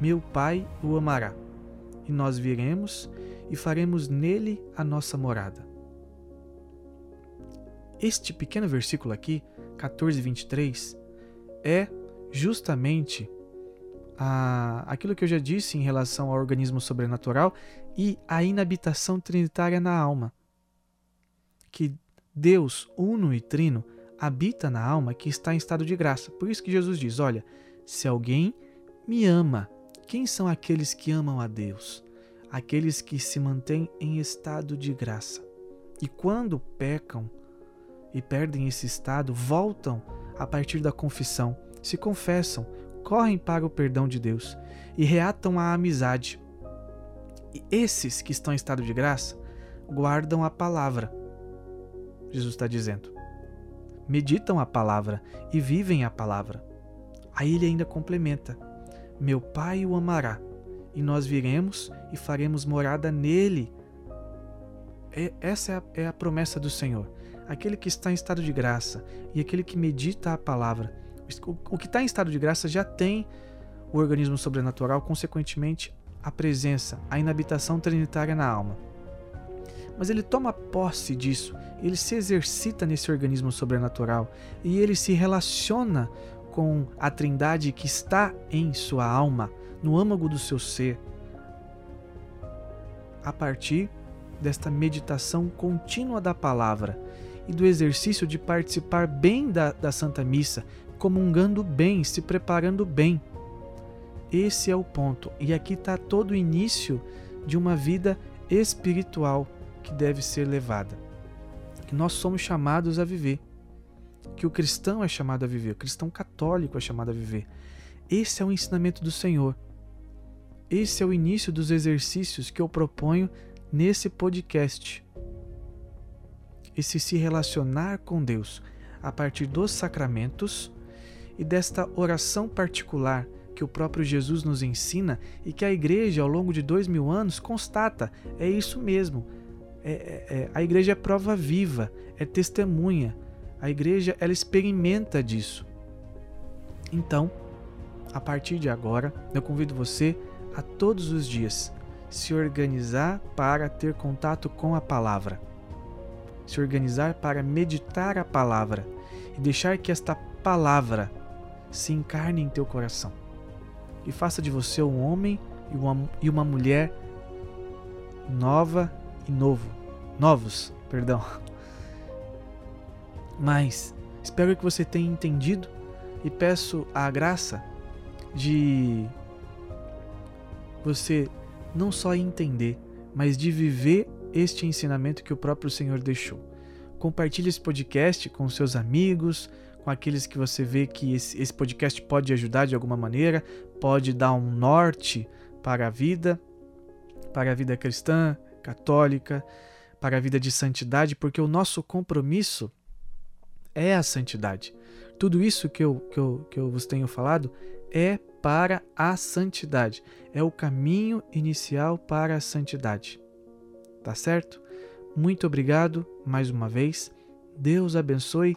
Meu Pai o amará e nós viremos e faremos nele a nossa morada. Este pequeno versículo aqui, 14, 23, é justamente a, aquilo que eu já disse em relação ao organismo sobrenatural e a inabitação trinitária na alma. Que Deus, uno e trino, habita na alma que está em estado de graça. Por isso que Jesus diz: Olha, se alguém me ama, quem são aqueles que amam a Deus? Aqueles que se mantêm em estado de graça. E quando pecam e perdem esse estado, voltam a partir da confissão, se confessam, correm para o perdão de Deus e reatam a amizade. E esses que estão em estado de graça guardam a palavra. Jesus está dizendo. Meditam a palavra e vivem a palavra. Aí ele ainda complementa: meu Pai o amará, e nós viremos e faremos morada nele. essa é a, é a promessa do Senhor. Aquele que está em estado de graça e aquele que medita a palavra. O que está em estado de graça já tem o organismo sobrenatural, consequentemente, a presença, a inabitação trinitária na alma. Mas ele toma posse disso, ele se exercita nesse organismo sobrenatural e ele se relaciona com a Trindade que está em sua alma, no âmago do seu ser, a partir desta meditação contínua da palavra e do exercício de participar bem da, da Santa Missa, comungando bem, se preparando bem. Esse é o ponto, e aqui está todo o início de uma vida espiritual que deve ser levada, que nós somos chamados a viver que o cristão é chamado a viver, o cristão católico é chamado a viver. Esse é o ensinamento do Senhor. Esse é o início dos exercícios que eu proponho nesse podcast. Esse se relacionar com Deus a partir dos sacramentos e desta oração particular que o próprio Jesus nos ensina e que a igreja, ao longo de dois mil anos, constata: é isso mesmo. É, é, é, a igreja é prova viva, é testemunha a igreja ela experimenta disso. Então, a partir de agora, eu convido você a todos os dias se organizar para ter contato com a palavra. Se organizar para meditar a palavra e deixar que esta palavra se encarne em teu coração e faça de você um homem e uma, e uma mulher nova e novo, novos, perdão. Mas espero que você tenha entendido e peço a graça de você não só entender, mas de viver este ensinamento que o próprio Senhor deixou. Compartilhe esse podcast com seus amigos, com aqueles que você vê que esse, esse podcast pode ajudar de alguma maneira, pode dar um norte para a vida, para a vida cristã, católica, para a vida de santidade, porque o nosso compromisso é a santidade. Tudo isso que eu, que eu, que eu vos tenho falado é para a santidade, é o caminho inicial para a santidade. Tá certo? Muito obrigado mais uma vez. Deus abençoe